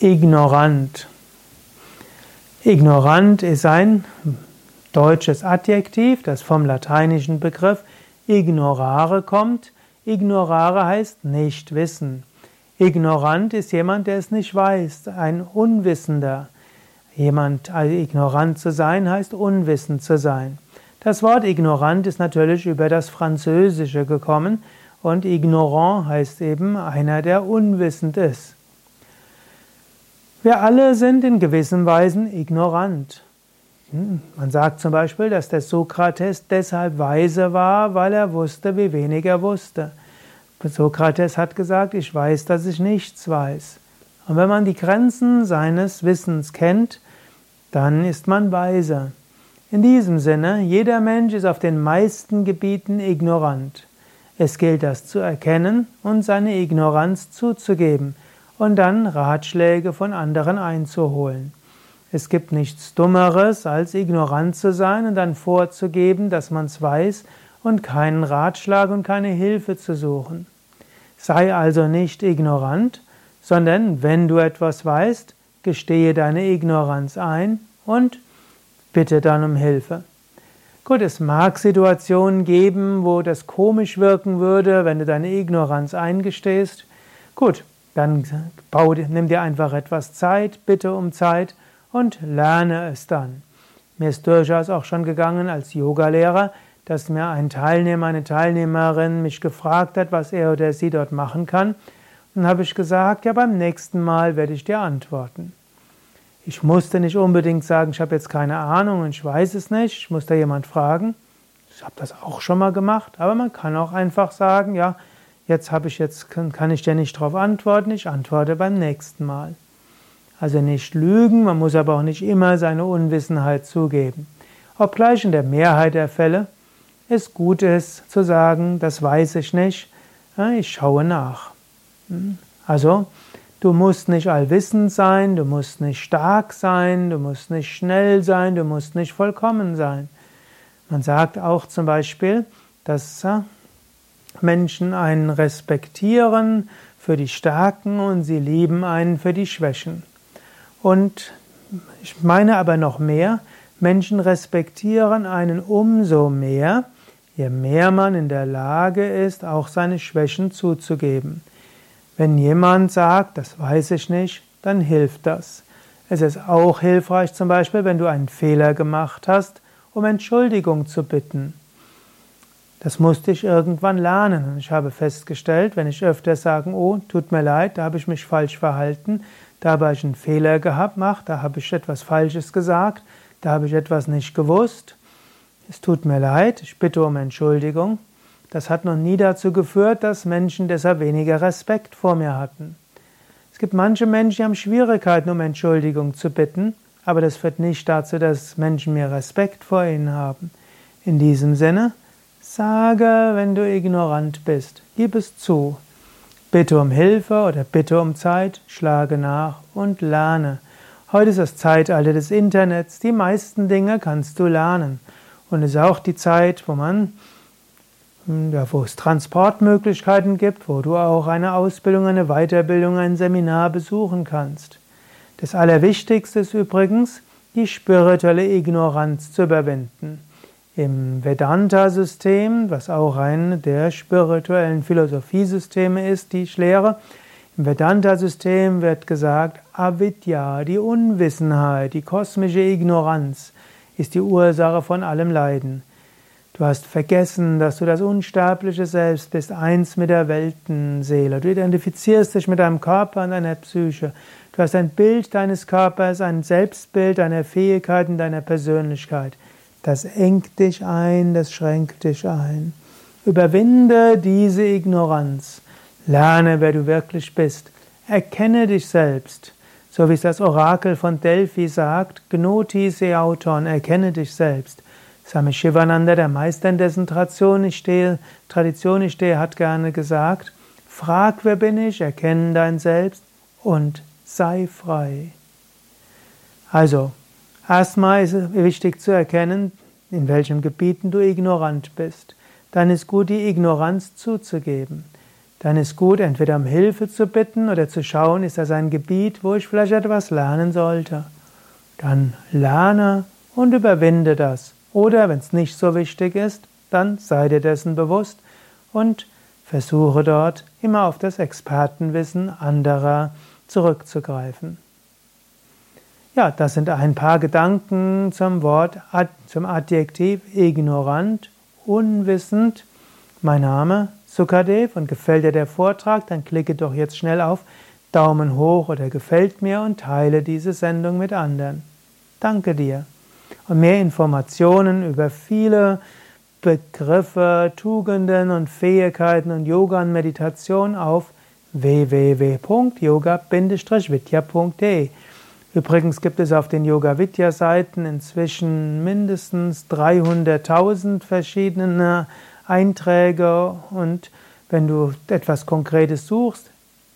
Ignorant. Ignorant ist ein deutsches Adjektiv, das vom lateinischen Begriff ignorare kommt. Ignorare heißt nicht wissen. Ignorant ist jemand, der es nicht weiß, ein Unwissender. Jemand also ignorant zu sein heißt unwissend zu sein. Das Wort ignorant ist natürlich über das Französische gekommen und ignorant heißt eben einer, der unwissend ist. Wir alle sind in gewissen Weisen ignorant. Hm, man sagt zum Beispiel, dass der Sokrates deshalb weise war, weil er wusste, wie wenig er wusste. Sokrates hat gesagt, ich weiß, dass ich nichts weiß. Und wenn man die Grenzen seines Wissens kennt, dann ist man weise. In diesem Sinne, jeder Mensch ist auf den meisten Gebieten ignorant. Es gilt das zu erkennen und seine Ignoranz zuzugeben und dann Ratschläge von anderen einzuholen. Es gibt nichts Dummeres, als ignorant zu sein und dann vorzugeben, dass man es weiß und keinen Ratschlag und keine Hilfe zu suchen. Sei also nicht ignorant, sondern wenn du etwas weißt, gestehe deine Ignoranz ein und bitte dann um Hilfe. Gut, es mag Situationen geben, wo das komisch wirken würde, wenn du deine Ignoranz eingestehst. Gut, dann bau, nimm dir einfach etwas Zeit, bitte um Zeit und lerne es dann. Mir ist durchaus auch schon gegangen als Yogalehrer, dass mir ein Teilnehmer, eine Teilnehmerin mich gefragt hat, was er oder sie dort machen kann. Und dann habe ich gesagt, ja, beim nächsten Mal werde ich dir antworten. Ich musste nicht unbedingt sagen, ich habe jetzt keine Ahnung und ich weiß es nicht, ich muss da jemand fragen. Ich habe das auch schon mal gemacht, aber man kann auch einfach sagen, ja, Jetzt habe ich jetzt, kann ich dir nicht darauf antworten, ich antworte beim nächsten Mal. Also nicht lügen, man muss aber auch nicht immer seine Unwissenheit zugeben. Obgleich in der Mehrheit der Fälle es gut ist zu sagen, das weiß ich nicht, ich schaue nach. Hm? Also, du musst nicht allwissend sein, du musst nicht stark sein, du musst nicht schnell sein, du musst nicht vollkommen sein. Man sagt auch zum Beispiel, dass Menschen einen respektieren für die Stärken und sie lieben einen für die Schwächen. Und ich meine aber noch mehr, Menschen respektieren einen umso mehr, je mehr man in der Lage ist, auch seine Schwächen zuzugeben. Wenn jemand sagt, das weiß ich nicht, dann hilft das. Es ist auch hilfreich zum Beispiel, wenn du einen Fehler gemacht hast, um Entschuldigung zu bitten. Das musste ich irgendwann lernen. Ich habe festgestellt, wenn ich öfter sage, oh, tut mir leid, da habe ich mich falsch verhalten, da habe ich einen Fehler gehabt, da habe ich etwas Falsches gesagt, da habe ich etwas nicht gewusst. Es tut mir leid, ich bitte um Entschuldigung. Das hat noch nie dazu geführt, dass Menschen deshalb weniger Respekt vor mir hatten. Es gibt manche Menschen, die haben Schwierigkeiten, um Entschuldigung zu bitten, aber das führt nicht dazu, dass Menschen mehr Respekt vor ihnen haben. In diesem Sinne, Sage, wenn du ignorant bist, gib es zu. Bitte um Hilfe oder bitte um Zeit, schlage nach und lerne. Heute ist das Zeitalter des Internets, die meisten Dinge kannst du lernen. Und es ist auch die Zeit, wo man, hm, ja, wo es Transportmöglichkeiten gibt, wo du auch eine Ausbildung, eine Weiterbildung, ein Seminar besuchen kannst. Das Allerwichtigste ist übrigens, die spirituelle Ignoranz zu überwinden. Im Vedanta-System, was auch ein der spirituellen Philosophiesysteme ist, die ich lehre, im Vedanta-System wird gesagt, Avidya, die Unwissenheit, die kosmische Ignoranz, ist die Ursache von allem Leiden. Du hast vergessen, dass du das unsterbliche Selbst bist, eins mit der Weltenseele. Du identifizierst dich mit deinem Körper und deiner Psyche. Du hast ein Bild deines Körpers, ein Selbstbild deiner Fähigkeiten, deiner Persönlichkeit. Das engt dich ein, das schränkt dich ein. Überwinde diese Ignoranz. Lerne, wer du wirklich bist. Erkenne dich selbst. So wie es das Orakel von Delphi sagt, Gnoti Seauton, erkenne dich selbst. Swami Shivananda, der Meister in dessen Tradition ich stehe, Tradition ich stehe, hat gerne gesagt, frag, wer bin ich, erkenne dein Selbst und sei frei. Also, Erstmal ist es wichtig zu erkennen, in welchen Gebieten du ignorant bist. Dann ist gut, die Ignoranz zuzugeben. dann ist gut, entweder um Hilfe zu bitten oder zu schauen, ist das ein Gebiet, wo ich vielleicht etwas lernen sollte. Dann lerne und überwinde das. Oder wenn es nicht so wichtig ist, dann sei dir dessen bewusst und versuche dort immer auf das Expertenwissen anderer zurückzugreifen. Ja, das sind ein paar Gedanken zum Wort, zum Adjektiv ignorant, unwissend. Mein Name Sukadev und gefällt dir der Vortrag, dann klicke doch jetzt schnell auf Daumen hoch oder gefällt mir und teile diese Sendung mit anderen. Danke dir. Und mehr Informationen über viele Begriffe, Tugenden und Fähigkeiten und Yoga und Meditation auf www.yoga-vidya.de. Übrigens gibt es auf den Yoga Vidya Seiten inzwischen mindestens 300.000 verschiedene Einträge und wenn du etwas Konkretes suchst,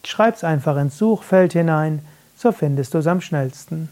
schreib's einfach ins Suchfeld hinein, so findest du es am schnellsten.